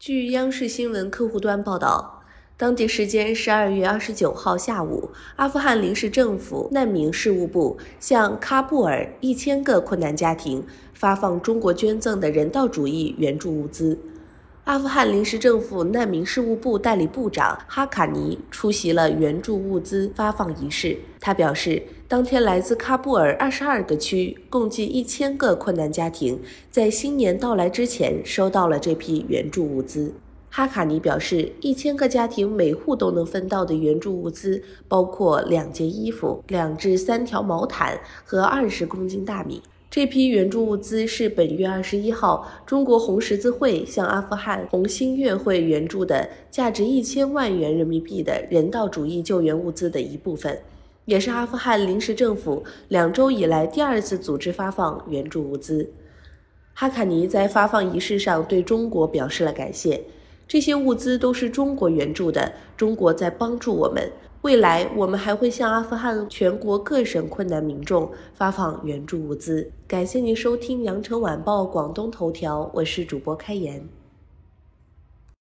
据央视新闻客户端报道，当地时间十二月二十九号下午，阿富汗临时政府难民事务部向喀布尔一千个困难家庭发放中国捐赠的人道主义援助物资。阿富汗临时政府难民事务部代理部长哈卡尼出席了援助物资发放仪式。他表示，当天来自喀布尔二十二个区，共计一千个困难家庭，在新年到来之前收到了这批援助物资。哈卡尼表示，一千个家庭每户都能分到的援助物资包括两件衣服、两至三条毛毯和二十公斤大米。这批援助物资是本月二十一号中国红十字会向阿富汗红新月会援助的价值一千万元人民币的人道主义救援物资的一部分，也是阿富汗临时政府两周以来第二次组织发放援助物资。哈卡尼在发放仪式上对中国表示了感谢，这些物资都是中国援助的，中国在帮助我们。未来，我们还会向阿富汗全国各省困难民众发放援助物资。感谢您收听《羊城晚报广东头条》，我是主播开言。